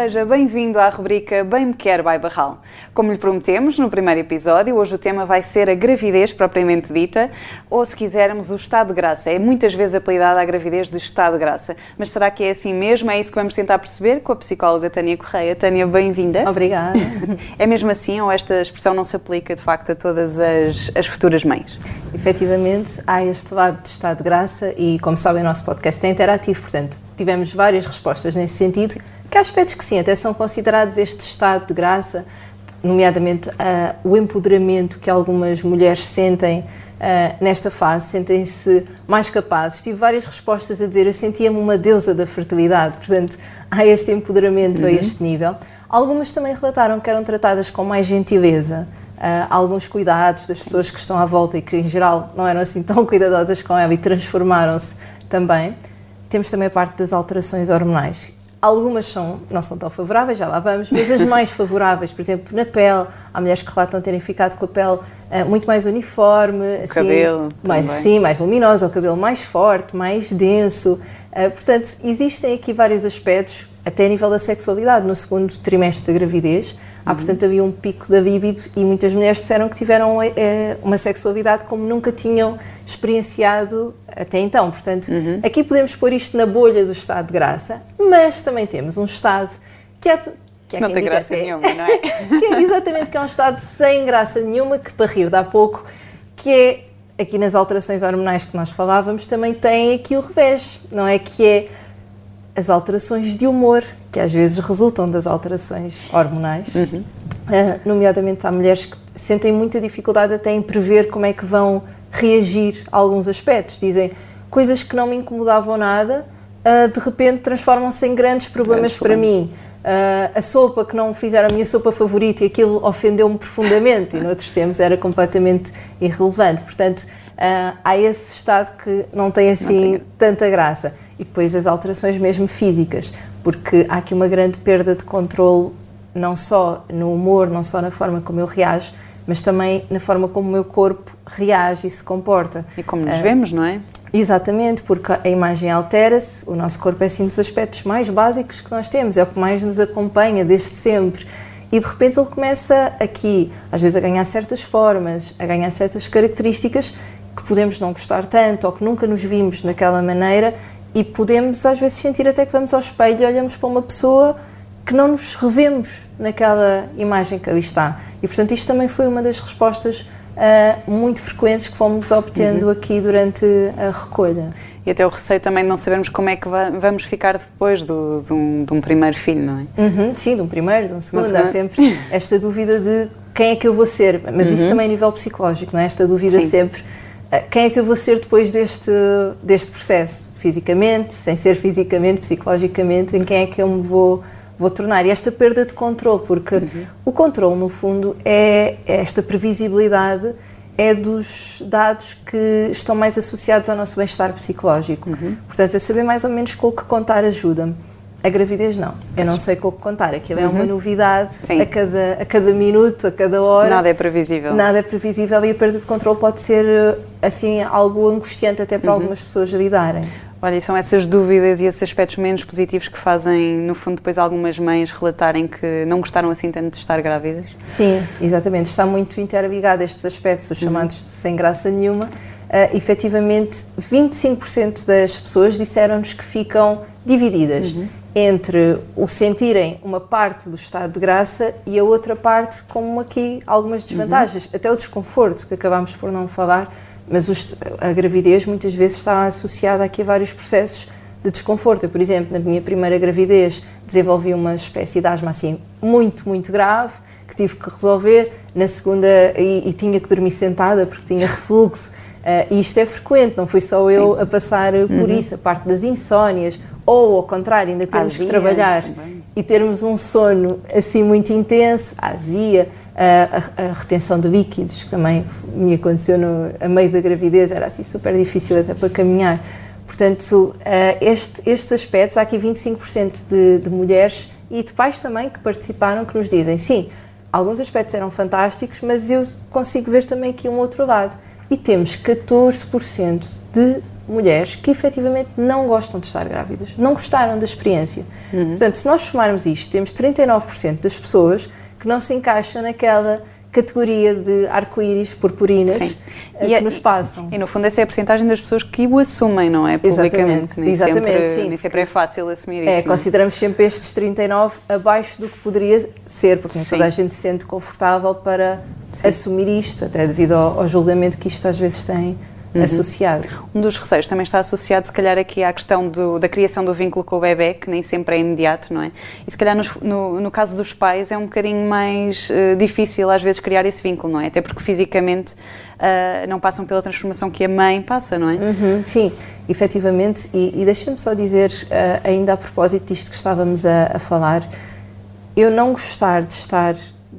seja bem-vindo à rubrica Bem Me Quer by Barral. Como lhe prometemos no primeiro episódio, hoje o tema vai ser a gravidez propriamente dita, ou se quisermos, o estado de graça. É muitas vezes apelidada a gravidez de estado de graça. Mas será que é assim mesmo? É isso que vamos tentar perceber com a psicóloga Tânia Correia. Tânia, bem-vinda. Obrigada. É mesmo assim ou esta expressão não se aplica de facto a todas as, as futuras mães? Efetivamente, há este lado de estado de graça e, como sabem, o nosso podcast é interativo, portanto, tivemos várias respostas nesse sentido, que aspectos que sim, até são considerados este estado de graça, nomeadamente uh, o empoderamento que algumas mulheres sentem uh, nesta fase, sentem-se mais capazes. Tive várias respostas a dizer, eu sentia-me uma deusa da fertilidade, portanto, há este empoderamento uhum. a este nível. Algumas também relataram que eram tratadas com mais gentileza, uh, alguns cuidados das pessoas que estão à volta e que, em geral, não eram assim tão cuidadosas com ela e transformaram-se também. Temos também a parte das alterações hormonais. Algumas são, não são tão favoráveis, já lá vamos, mas as mais favoráveis, por exemplo, na pele, há mulheres que relatam terem ficado com a pele uh, muito mais uniforme, o assim, cabelo mais, também. sim, mais luminosa, o cabelo mais forte, mais denso. Uh, portanto, existem aqui vários aspectos, até a nível da sexualidade, no segundo trimestre da gravidez, Há, portanto, havia um pico da libido e muitas mulheres disseram que tiveram é, uma sexualidade como nunca tinham experienciado até então. Portanto, uhum. aqui podemos pôr isto na bolha do estado de graça, mas também temos um estado que é que é não tem graça até, nenhuma, não é? que é exatamente que é um estado sem graça nenhuma, que para rir dá pouco, que é aqui nas alterações hormonais que nós falávamos, também tem aqui o revés, não é? Que é as alterações de humor, que às vezes resultam das alterações hormonais, uhum. uh, nomeadamente há mulheres que sentem muita dificuldade até em prever como é que vão reagir a alguns aspectos. Dizem coisas que não me incomodavam nada, uh, de repente transformam-se em grandes problemas para mim. Uh, a sopa que não fizeram a minha sopa favorita e aquilo ofendeu-me profundamente e noutros tempos era completamente irrelevante. Portanto, uh, há esse estado que não tem assim não tanta graça. E depois as alterações mesmo físicas porque há aqui uma grande perda de controle, não só no humor, não só na forma como eu reajo, mas também na forma como o meu corpo reage e se comporta. E como nos uh, vemos, não é? Exatamente, porque a imagem altera-se, o nosso corpo é assim dos aspectos mais básicos que nós temos, é o que mais nos acompanha desde sempre. E de repente ele começa aqui, às vezes, a ganhar certas formas, a ganhar certas características que podemos não gostar tanto ou que nunca nos vimos daquela maneira e podemos às vezes sentir até que vamos ao espelho e olhamos para uma pessoa que não nos revemos naquela imagem que ali está. E portanto isto também foi uma das respostas uh, muito frequentes que fomos obtendo uhum. aqui durante a recolha. E até o receio também de não sabermos como é que vamos ficar depois do, de, um, de um primeiro filho, não é? Uhum, sim, de um primeiro, de um segundo. Há sempre esta dúvida de quem é que eu vou ser, mas uhum. isso também a nível psicológico, não é? Esta dúvida sim. sempre, uh, quem é que eu vou ser depois deste, deste processo? fisicamente, sem ser fisicamente, psicologicamente, em quem é que eu me vou, vou tornar. Esta perda de controle, porque uhum. o controle, no fundo, é esta previsibilidade é dos dados que estão mais associados ao nosso bem-estar psicológico. Uhum. Portanto, eu saber mais ou menos com o que contar ajuda-me. A gravidez não, eu não sei com o que contar, aquilo uhum. é uma uhum. novidade a cada, a cada minuto, a cada hora. Nada é previsível. Nada é previsível e a perda de controle pode ser assim algo angustiante até para uhum. algumas pessoas lidarem. Olha, e são essas dúvidas e esses aspectos menos positivos que fazem, no fundo, depois algumas mães relatarem que não gostaram assim tanto de estar grávidas? Sim, exatamente. Está muito interligado estes aspectos, os chamados uhum. de sem graça nenhuma. Uh, efetivamente, 25% das pessoas disseram-nos que ficam divididas uhum. entre o sentirem uma parte do estado de graça e a outra parte como aqui algumas desvantagens, uhum. até o desconforto, que acabamos por não falar, mas os, a gravidez muitas vezes está associada aqui a vários processos de desconforto. Eu, por exemplo, na minha primeira gravidez desenvolvi uma espécie de asma assim muito, muito grave que tive que resolver. Na segunda, e, e tinha que dormir sentada porque tinha refluxo. Uh, e isto é frequente, não fui só eu Sim. a passar por uhum. isso, a parte das insónias, ou ao contrário, ainda temos azia, que trabalhar também. e termos um sono assim muito intenso, azia, a, a, retenção de líquidos, que também me aconteceu no, a meio da gravidez, era assim super difícil até para caminhar. Portanto, este, estes aspectos, há aqui 25% de, de mulheres e de pais também que participaram que nos dizem, sim, alguns aspectos eram fantásticos, mas eu consigo ver também aqui um outro lado. E temos 14% de mulheres que efetivamente não gostam de estar grávidas, não gostaram da experiência. Uhum. Portanto, se nós somarmos isto, temos 39% das pessoas que não se encaixam naquela categoria de arco-íris purpurinas Sim. Eh, que é, nos passam. E no fundo essa é a porcentagem das pessoas que o assumem, não é? Publicamente. Exatamente, nem exatamente sempre, sim. Nem sempre é fácil assumir é, isso. É, consideramos sempre estes 39 abaixo do que poderia ser, porque toda a gente se sente confortável para sim. assumir isto, até devido ao, ao julgamento que isto às vezes tem uhum. associado. Um dos receios também está associado, se calhar, aqui à questão do, da criação do vínculo com o bebê, que nem sempre é imediato, não é? E se calhar no, no, no caso dos pais é um bocadinho mais uh, difícil às vezes criar esse vínculo, não é? Até porque fisicamente uh, não passam pela transformação que a mãe passa, não é? Uhum, sim, efetivamente. E, e deixa-me só dizer, uh, ainda a propósito disto que estávamos a, a falar, eu não gostar de estar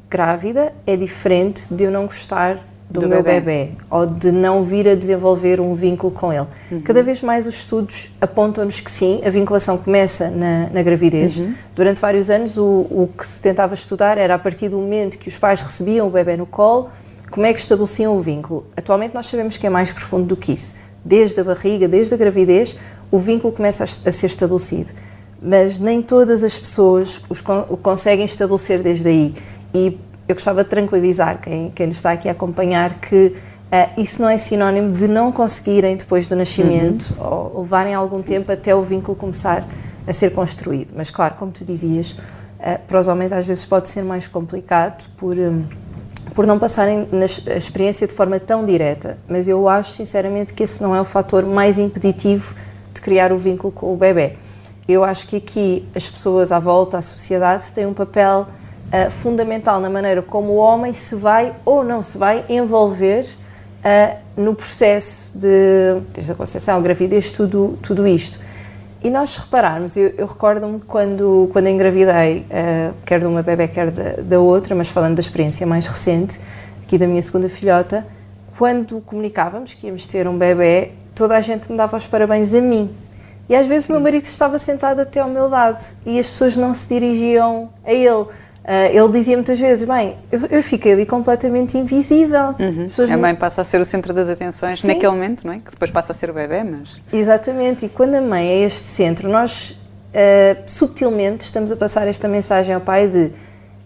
grávida é diferente de eu não gostar do, do meu bebê. bebê. ou de não vir a desenvolver um vínculo com ele. Uhum. Cada vez mais os estudos apontam-nos que sim, a vinculação começa na, na gravidez. Uhum. Durante vários anos, o, o que se tentava estudar era a partir do momento que os pais recebiam o bebê no colo, como é que estabeleciam o vínculo. Atualmente, nós sabemos que é mais profundo do que isso. Desde a barriga, desde a gravidez, o vínculo começa a, a ser estabelecido. Mas nem todas as pessoas os, o conseguem estabelecer desde aí. E eu gostava de tranquilizar quem, quem nos está aqui a acompanhar que uh, isso não é sinónimo de não conseguirem depois do nascimento uhum. ou levarem algum tempo até o vínculo começar a ser construído. Mas, claro, como tu dizias, uh, para os homens às vezes pode ser mais complicado por. Um, por não passarem na experiência de forma tão direta, mas eu acho sinceramente que esse não é o fator mais impeditivo de criar o vínculo com o bebê. Eu acho que aqui as pessoas à volta, a sociedade, têm um papel uh, fundamental na maneira como o homem se vai ou não se vai envolver uh, no processo de, desde a concepção, gravidez, tudo, tudo isto. E nós repararmos, eu, eu recordo-me quando, quando engravidei, uh, quer de uma bebê, quer da, da outra, mas falando da experiência mais recente, aqui da minha segunda filhota, quando comunicávamos que íamos ter um bebê, toda a gente me dava os parabéns a mim. E às vezes o meu marido estava sentado até ao meu lado e as pessoas não se dirigiam a ele. Uh, ele dizia muitas vezes, bem, eu, eu fiquei ali completamente invisível. Uhum. A mãe passa a ser o centro das atenções Sim. naquele momento, não é? Que depois passa a ser o bebê, mas... Exatamente, e quando a mãe é este centro, nós uh, subtilmente estamos a passar esta mensagem ao pai de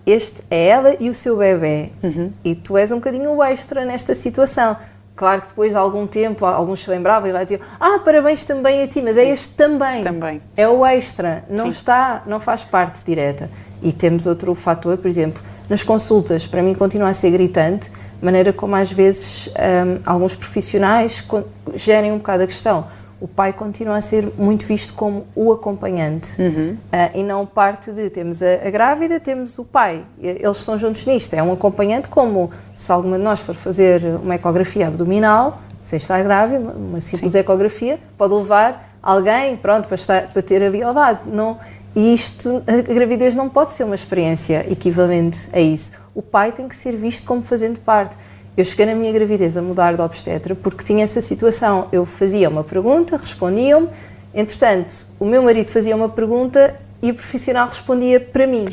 este é ela e o seu bebê, uhum. e tu és um bocadinho o extra nesta situação. Claro que depois de algum tempo, alguns se lembravam e vai dizer ah, parabéns também a ti, mas é este também. Também. É o extra, não Sim. está, não faz parte direta. E temos outro fator, por exemplo, nas consultas, para mim continua a ser gritante, maneira como às vezes um, alguns profissionais gerem um bocado a questão. O pai continua a ser muito visto como o acompanhante uhum. uh, e não parte de temos a, a, grávida, temos o pai. Eles estão juntos nisto. É um acompanhante, como se alguma de nós for fazer uma ecografia abdominal, sem estar grávida, uma simples Sim. ecografia, pode levar alguém, pronto, para, estar, para ter a biolidade. Não, e isto, a gravidez não pode ser uma experiência equivalente a isso. O pai tem que ser visto como fazendo parte. Eu cheguei na minha gravidez a mudar de obstetra porque tinha essa situação. Eu fazia uma pergunta, respondiam-me, entretanto, o meu marido fazia uma pergunta e o profissional respondia para mim,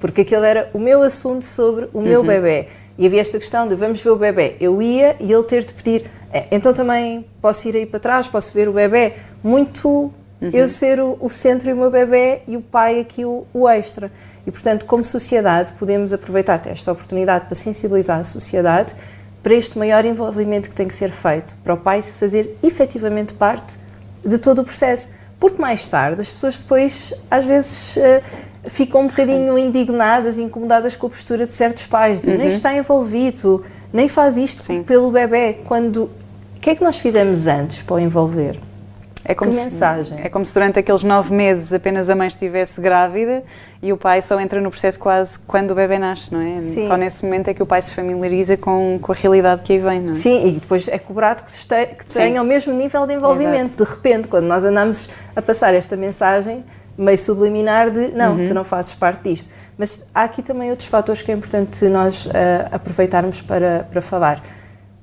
porque aquele era o meu assunto sobre o meu uhum. bebê. E havia esta questão de vamos ver o bebê. Eu ia e ele ter de pedir, é, então também posso ir aí para trás, posso ver o bebê. Muito Uhum. Eu ser o, o, centro e o meu bebê e o pai aqui o, o, extra. E, portanto, como sociedade, podemos aproveitar esta oportunidade para sensibilizar a sociedade para este maior envolvimento que tem que ser feito, para o pai fazer efetivamente parte de todo o processo. Porque mais tarde as pessoas depois, às vezes, uh, ficam um bocadinho Sim. indignadas, incomodadas com a postura de certos pais, de uhum. nem está envolvido, nem faz isto Sim. pelo bebê, quando... O que é que nós fizemos antes para o envolver? É como, que se, mensagem. é como se durante aqueles nove meses apenas a mãe estivesse grávida e o pai só entra no processo quase quando o bebê nasce, não é? Sim. Só nesse momento é que o pai se familiariza com, com a realidade que aí vem, não é? Sim, e depois é cobrado que, este, que tenha o mesmo nível de envolvimento. Exato. De repente, quando nós andamos a passar esta mensagem meio subliminar de não, uhum. tu não fazes parte disto. Mas há aqui também outros fatores que é importante nós uh, aproveitarmos para, para falar.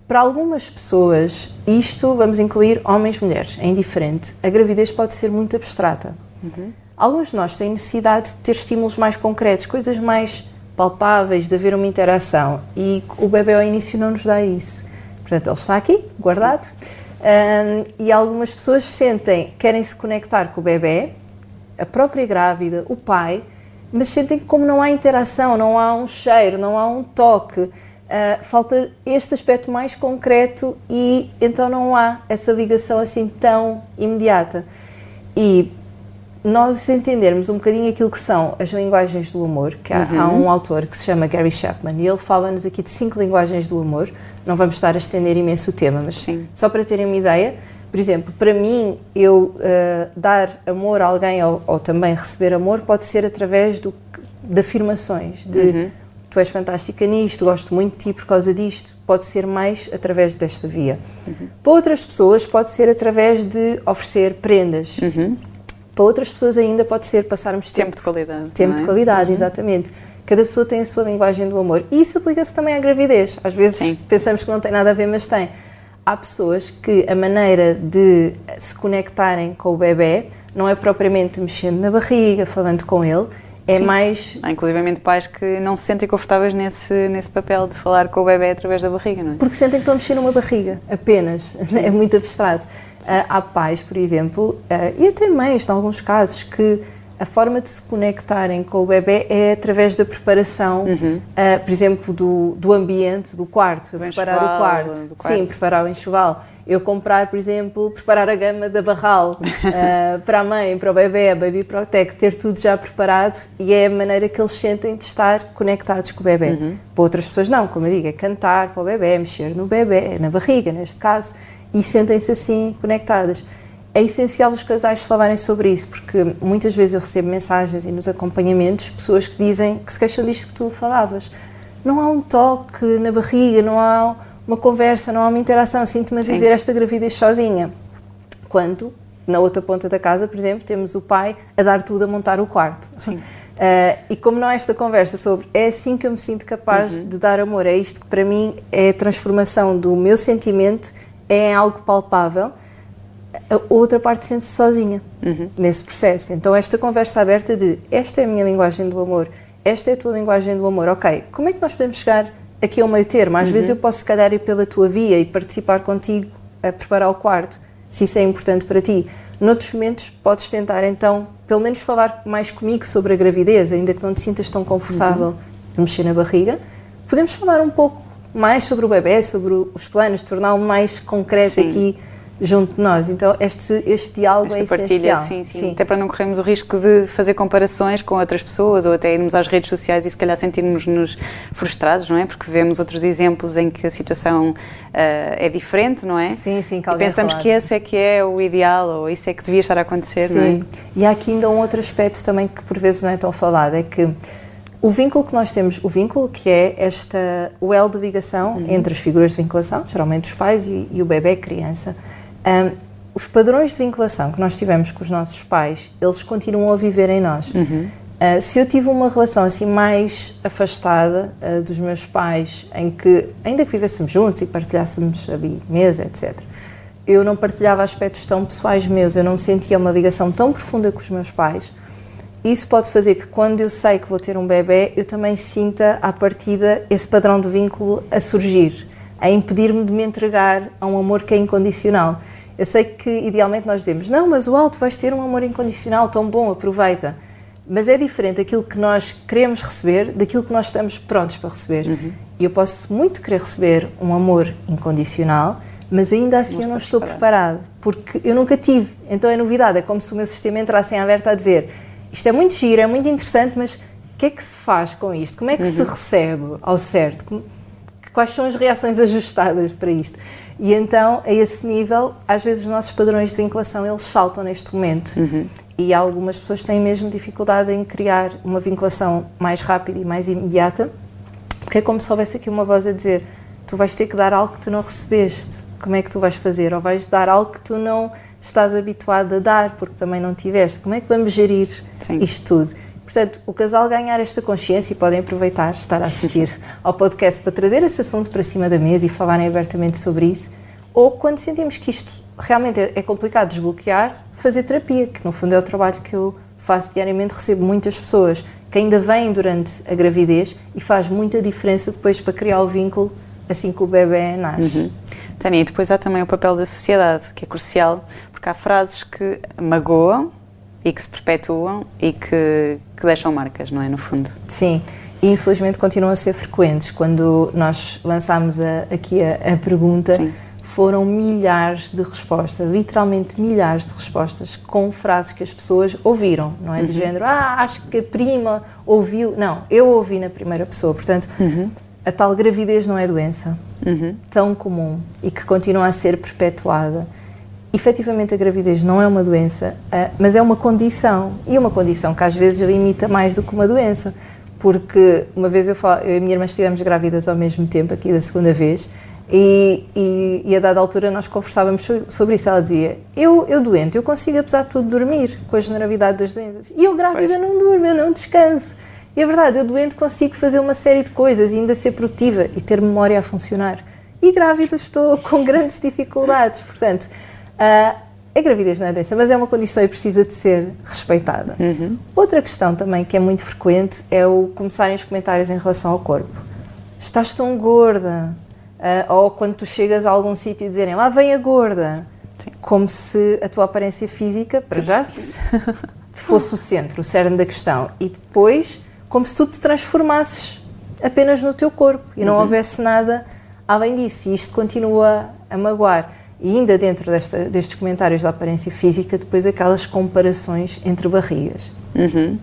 Para algumas pessoas, isto vamos incluir homens e mulheres, é indiferente. A gravidez pode ser muito abstrata. Uhum. Alguns de nós têm necessidade de ter estímulos mais concretos, coisas mais palpáveis, de haver uma interação. E o bebê ao início não nos dá isso. Portanto, ele está aqui, guardado. Um, e algumas pessoas sentem, querem se conectar com o bebê, a própria grávida, o pai, mas sentem que como não há interação, não há um cheiro, não há um toque, uh, falta este aspecto mais concreto e então não há essa ligação assim tão imediata. E nós entendermos um bocadinho aquilo que são as linguagens do amor, que há, uhum. há um autor que se chama Gary Chapman e ele fala-nos aqui de cinco linguagens do amor. Não vamos estar a estender imenso o tema, mas Sim. só para terem uma ideia, por exemplo, para mim, eu uh, dar amor a alguém ou, ou, também receber amor pode ser através do, de afirmações, de uhum. Tu és fantástica nisto, gosto muito de ti por causa disto. Pode ser mais através desta via. Uhum. Para outras pessoas, pode ser através de oferecer prendas. Uhum. Para outras pessoas ainda pode ser passarmos tempo, tempo de qualidade. Tempo é? de qualidade, uhum. exatamente. Cada pessoa tem a sua linguagem do amor. E isso aplica-se também à gravidez. Às vezes Sim. pensamos que não tem nada a ver, mas tem. Há pessoas que a maneira de se conectarem com o bebê não é propriamente mexendo na barriga, falando com ele, é Sim. mais. Há inclusive pais que não se sentem confortáveis nesse, nesse papel de falar com o bebê através da barriga, não é? Porque sentem que estão a mexer numa barriga, apenas. É muito abstrato. Uh, há pais, por exemplo, uh, e até mães, em alguns casos, que a forma de se conectarem com o bebê é através da preparação, uhum. uh, por exemplo, do, do ambiente do quarto, preparar o quarto. quarto. Sim, preparar o enxoval. Eu comprar, por exemplo, preparar a gama da Barral uh, para a mãe, para o bebê, a Baby Protect, ter tudo já preparado e é a maneira que eles sentem de estar conectados com o bebê. Uhum. Para outras pessoas não, como eu digo, é cantar para o bebê, mexer no bebê, na barriga neste caso e sentem-se assim conectadas. É essencial os casais falarem sobre isso, porque muitas vezes eu recebo mensagens e nos acompanhamentos pessoas que dizem que se queixam disto que tu falavas. Não há um toque na barriga, não há uma conversa, não há uma interação, sinto-me a viver esta gravidez sozinha. Quando, na outra ponta da casa, por exemplo, temos o pai a dar tudo a montar o quarto. Sim. Uh, e como não há esta conversa sobre é assim que eu me sinto capaz uhum. de dar amor, é isto que para mim é a transformação do meu sentimento é algo palpável, a outra parte sente-se sozinha uhum. nesse processo. Então, esta conversa aberta de esta é a minha linguagem do amor, esta é a tua linguagem do amor, ok, como é que nós podemos chegar aqui ao meio termo? Às uhum. vezes eu posso, se calhar, ir pela tua via e participar contigo a preparar o quarto, se isso é importante para ti. Noutros momentos, podes tentar, então, pelo menos falar mais comigo sobre a gravidez, ainda que não te sintas tão confortável uhum. a mexer na barriga. Podemos falar um pouco mais sobre o bebê, sobre os planos, torná-lo mais concreto sim. aqui junto de nós. Então, este, este diálogo Esta é partilha, essencial. Sim, sim, sim. Até para não corrermos o risco de fazer comparações com outras pessoas ou até irmos às redes sociais e se calhar sentirmos-nos frustrados, não é? Porque vemos outros exemplos em que a situação uh, é diferente, não é? Sim, sim. Que e pensamos que esse é que é o ideal ou isso é que devia estar a acontecer, sim. não é? E há aqui ainda um outro aspecto também que por vezes não é tão falado, é que o vínculo que nós temos, o vínculo que é esta, o de ligação uhum. entre as figuras de vinculação, geralmente os pais e, e o bebê, criança, um, os padrões de vinculação que nós tivemos com os nossos pais, eles continuam a viver em nós. Uhum. Uh, se eu tive uma relação assim mais afastada uh, dos meus pais, em que, ainda que vivêssemos juntos e partilhássemos a mesa, etc., eu não partilhava aspectos tão pessoais meus, eu não sentia uma ligação tão profunda com os meus pais, isso pode fazer que quando eu sei que vou ter um bebê, eu também sinta à partida esse padrão de vínculo a surgir, a impedir-me de me entregar a um amor que é incondicional. Eu sei que idealmente nós dizemos, não, mas o alto vais ter um amor incondicional tão bom, aproveita. Mas é diferente aquilo que nós queremos receber daquilo que nós estamos prontos para receber. Uhum. E eu posso muito querer receber um amor incondicional, mas ainda assim não eu não estou preparado. preparado, porque eu nunca tive. Então é novidade, é como se o meu sistema entrasse em aberto a dizer isto é muito giro, é muito interessante, mas o que é que se faz com isto? Como é que uhum. se recebe ao certo? Quais são as reações ajustadas para isto? E então, a esse nível, às vezes os nossos padrões de vinculação, eles saltam neste momento. Uhum. E algumas pessoas têm mesmo dificuldade em criar uma vinculação mais rápida e mais imediata, porque é como se houvesse aqui uma voz a dizer tu vais ter que dar algo que tu não recebeste. Como é que tu vais fazer? Ou vais dar algo que tu não estás habituado a dar, porque também não tiveste. Como é que vamos gerir Sim. isto tudo? Portanto, o casal ganhar esta consciência e podem aproveitar estar a assistir ao podcast para trazer esse assunto para cima da mesa e falarem abertamente sobre isso, ou quando sentimos que isto realmente é, é complicado desbloquear, fazer terapia, que no fundo é o trabalho que eu faço diariamente, recebo muitas pessoas que ainda vêm durante a gravidez e faz muita diferença depois para criar o vínculo assim que o bebê nasce. Uhum. Tânia, e depois há também o papel da sociedade, que é crucial, porque há frases que magoam e que se perpetuam e que, que deixam marcas, não é? No fundo. Sim, e infelizmente continuam a ser frequentes. Quando nós lançámos a, aqui a, a pergunta, Sim. foram milhares de respostas, literalmente milhares de respostas, com frases que as pessoas ouviram, não é? Do uhum. género, ah, acho que a prima ouviu. Não, eu ouvi na primeira pessoa. Portanto, uhum. a tal gravidez não é doença uhum. tão comum e que continua a ser perpetuada efetivamente a gravidez não é uma doença, uh, mas é uma condição. E uma condição que às vezes limita mais do que uma doença. Porque uma vez eu, falo, eu e a minha irmã estivemos grávidas ao mesmo tempo, aqui da segunda vez, e, e, e, a dada altura nós conversávamos sobre isso. Ela dizia: eu, eu doente, eu consigo, apesar de tudo, dormir com a generalidade das doenças. E eu grávida pois. não durmo, eu não descanso. E é verdade, eu doente consigo fazer uma série de coisas e ainda ser produtiva e ter memória a funcionar. E grávida estou com grandes dificuldades. Portanto, Uh, a gravidez não é doença, mas é uma condição e precisa de ser respeitada. Uhum. Outra questão também que é muito frequente é o começarem os comentários em relação ao corpo. Estás tão gorda. Uh, ou quando tu chegas a algum sítio e dizerem lá vem a gorda. Sim. Como se a tua aparência física, para já, fosse o centro, o cerne da questão. E depois, como se tu te transformasses apenas no teu corpo e não uhum. houvesse nada além disso. E isto continua a magoar. E ainda dentro desta, destes comentários da aparência física, depois aquelas comparações entre barrigas. Uhum.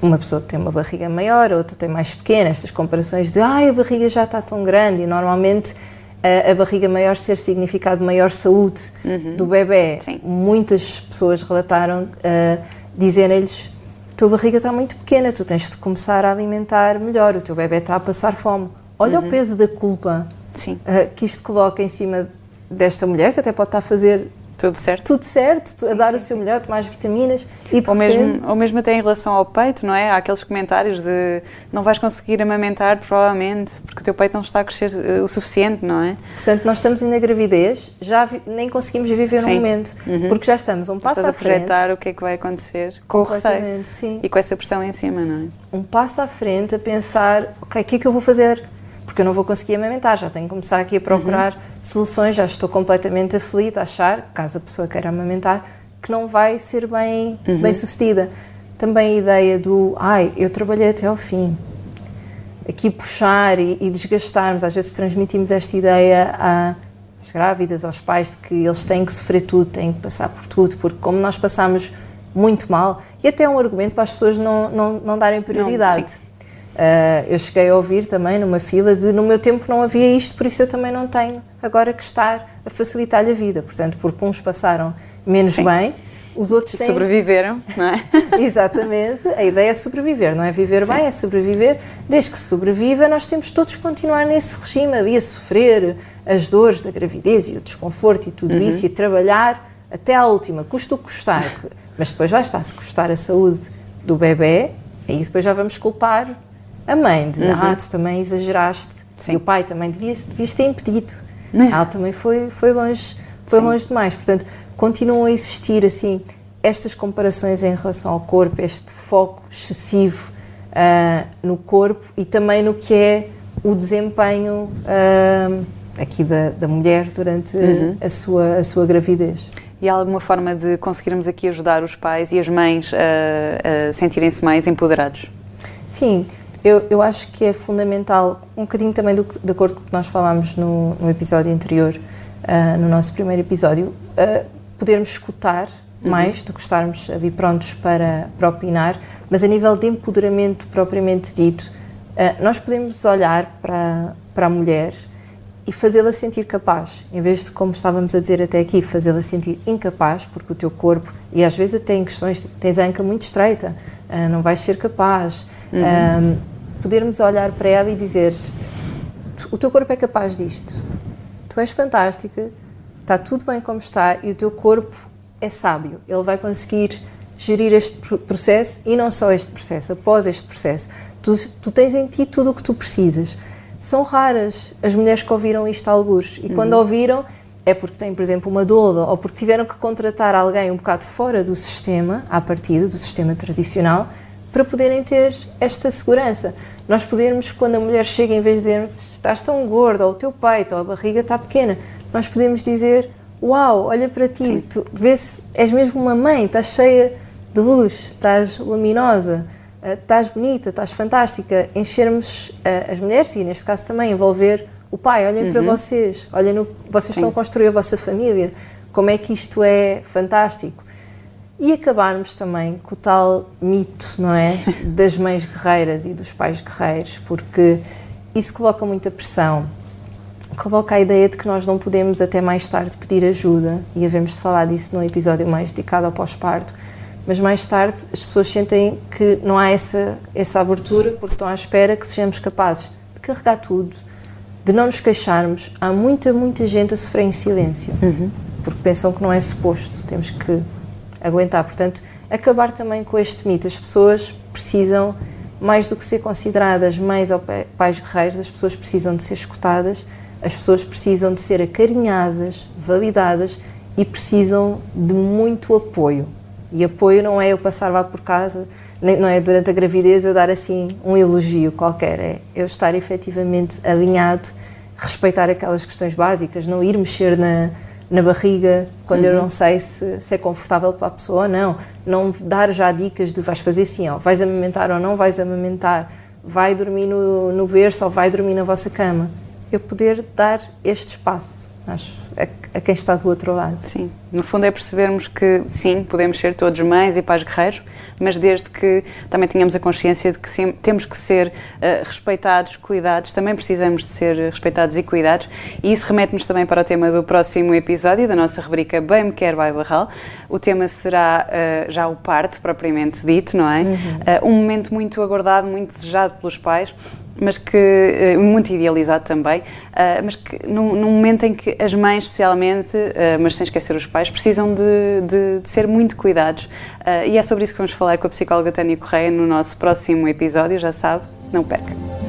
Uma pessoa tem uma barriga maior, outra tem mais pequena, estas comparações de ah, a barriga já está tão grande, e normalmente a, a barriga maior ser significado maior saúde uhum. do bebê. Sim. Muitas pessoas relataram uh, dizerem-lhes tua barriga está muito pequena, tu tens de começar a alimentar melhor, o teu bebê está a passar fome. Olha uhum. o peso da culpa uh, que isto coloca em cima desta mulher, que até pode estar a fazer tudo certo, tudo certo a dar sim, o seu melhor, tomar as vitaminas e ou mesmo ou mesmo até em relação ao peito, não é? Há aqueles comentários de não vais conseguir amamentar provavelmente porque o teu peito não está a crescer eh, o suficiente, não é? Portanto, nós estamos na gravidez, já vi, nem conseguimos viver no momento, uhum. porque já estamos um passo Estás à frente. a projetar o que é que vai acontecer com o receio sim. e com essa pressão em cima, não é? Um passo à frente a pensar, ok, o que é que eu vou fazer? Porque eu não vou conseguir amamentar, já tenho que começar aqui a procurar uhum. soluções, já estou completamente aflita a achar, caso a pessoa queira amamentar, que não vai ser bem, uhum. bem sucedida. Também a ideia do, ai, eu trabalhei até ao fim. Aqui puxar e, e desgastarmos, às vezes transmitimos esta ideia às grávidas, aos pais, de que eles têm que sofrer tudo, têm que passar por tudo, porque como nós passamos muito mal, e até é um argumento para as pessoas não, não, não darem prioridade. Não, Uh, eu cheguei a ouvir também numa fila de no meu tempo não havia isto, por isso eu também não tenho agora que estar a facilitar-lhe a vida. Portanto, porque uns passaram menos Sim. bem, os outros têm... sobreviveram, não é? Exatamente. A ideia é sobreviver, não é viver Sim. bem, é sobreviver. Desde que se sobreviva, nós temos todos que continuar nesse regime, a sofrer as dores da gravidez e o desconforto e tudo uhum. isso, e trabalhar até à última, custa o custar. Mas depois vai estar-se custar a saúde do bebê, e depois já vamos culpar a mãe de, uhum. ah, tu também exageraste. Sim. E o pai também, devias, devias ter impedido. Uhum. Ela também foi, foi, longe, foi longe demais. Portanto, continuam a existir, assim, estas comparações em relação ao corpo, este foco excessivo uh, no corpo e também no que é o desempenho uh, aqui da, da mulher durante uhum. a, sua, a sua gravidez. E há alguma forma de conseguirmos aqui ajudar os pais e as mães a, a sentirem-se mais empoderados? Sim, eu, eu acho que é fundamental, um bocadinho também do, de acordo com o que nós falámos no, no episódio anterior, uh, no nosso primeiro episódio, uh, podermos escutar uhum. mais do que estarmos a vir prontos para, para opinar, mas a nível de empoderamento propriamente dito, uh, nós podemos olhar para, para a mulher e fazê-la sentir capaz, em vez de, como estávamos a dizer até aqui, fazê-la sentir incapaz, porque o teu corpo, e às vezes até em questões, tens a anca muito estreita, não vais ser capaz. Uhum. Um, podermos olhar para ela e dizer: o teu corpo é capaz disto, tu és fantástica, está tudo bem como está e o teu corpo é sábio, ele vai conseguir gerir este processo e não só este processo, após este processo. Tu, tu tens em ti tudo o que tu precisas. São raras as mulheres que ouviram isto a algures e uhum. quando ouviram é porque têm, por exemplo, uma dor ou porque tiveram que contratar alguém um bocado fora do sistema, à partida, do sistema tradicional, para poderem ter esta segurança. Nós podermos, quando a mulher chega, em vez de dizer estás tão gorda, ou o teu peito, ou a barriga está pequena, nós podemos dizer: Uau, olha para ti, tu vê-se, és mesmo uma mãe, estás cheia de luz, estás luminosa, uh, estás bonita, estás fantástica. Enchermos uh, as mulheres e, neste caso, também envolver o pai. Olhem uhum. para vocês, olhem no, vocês Sim. estão a construir a vossa família, como é que isto é fantástico. E acabarmos também com o tal mito, não é? Das mães guerreiras e dos pais guerreiros, porque isso coloca muita pressão coloca a ideia de que nós não podemos até mais tarde pedir ajuda, e havemos de falar disso num episódio mais dedicado ao pós-parto, mas mais tarde as pessoas sentem que não há essa, essa abertura porque estão à espera que sejamos capazes de carregar tudo, de não nos queixarmos. Há muita, muita gente a sofrer em silêncio, uhum. porque pensam que não é suposto, temos que aguentar. Portanto, acabar também com este mito. As pessoas precisam, mais do que ser consideradas mães ou pais guerreiros, as pessoas precisam de ser escutadas as pessoas precisam de ser acarinhadas, validadas e precisam de muito apoio. E apoio não é eu passar lá por casa, não é durante a gravidez eu dar assim um elogio qualquer, é eu estar efetivamente alinhado, respeitar aquelas questões básicas, não ir mexer na, na barriga quando uhum. eu não sei se, se, é confortável para a pessoa ou não, não dar já dicas de vais fazer assim, ó, vais amamentar ou não vais amamentar, vai dormir no, no berço ou vai dormir na vossa cama. Eu poder dar este espaço, acho, a, a, quem está do outro lado. Sim, no fundo é percebermos que sim, podemos ser todos mães e pais guerreiros, mas desde que também tenhamos a consciência de que sim, temos que ser uh, respeitados, cuidados, também precisamos de ser respeitados e cuidados, e isso remete-nos também para o tema do próximo episódio da nossa rubrica Bem Me Quer by Barral. O tema será uh, já o parto, propriamente dito, não é? Uhum. Uh, um momento muito aguardado, muito desejado pelos pais, mas que eh, muito idealizado também, eh, mas que num, momento em que as mães, especialmente, eh, mas sem esquecer os pais, precisam de, de, de ser muito cuidados. e é sobre isso que vamos falar com a psicóloga Tânia Correia no nosso próximo episódio, já sabe, não perca.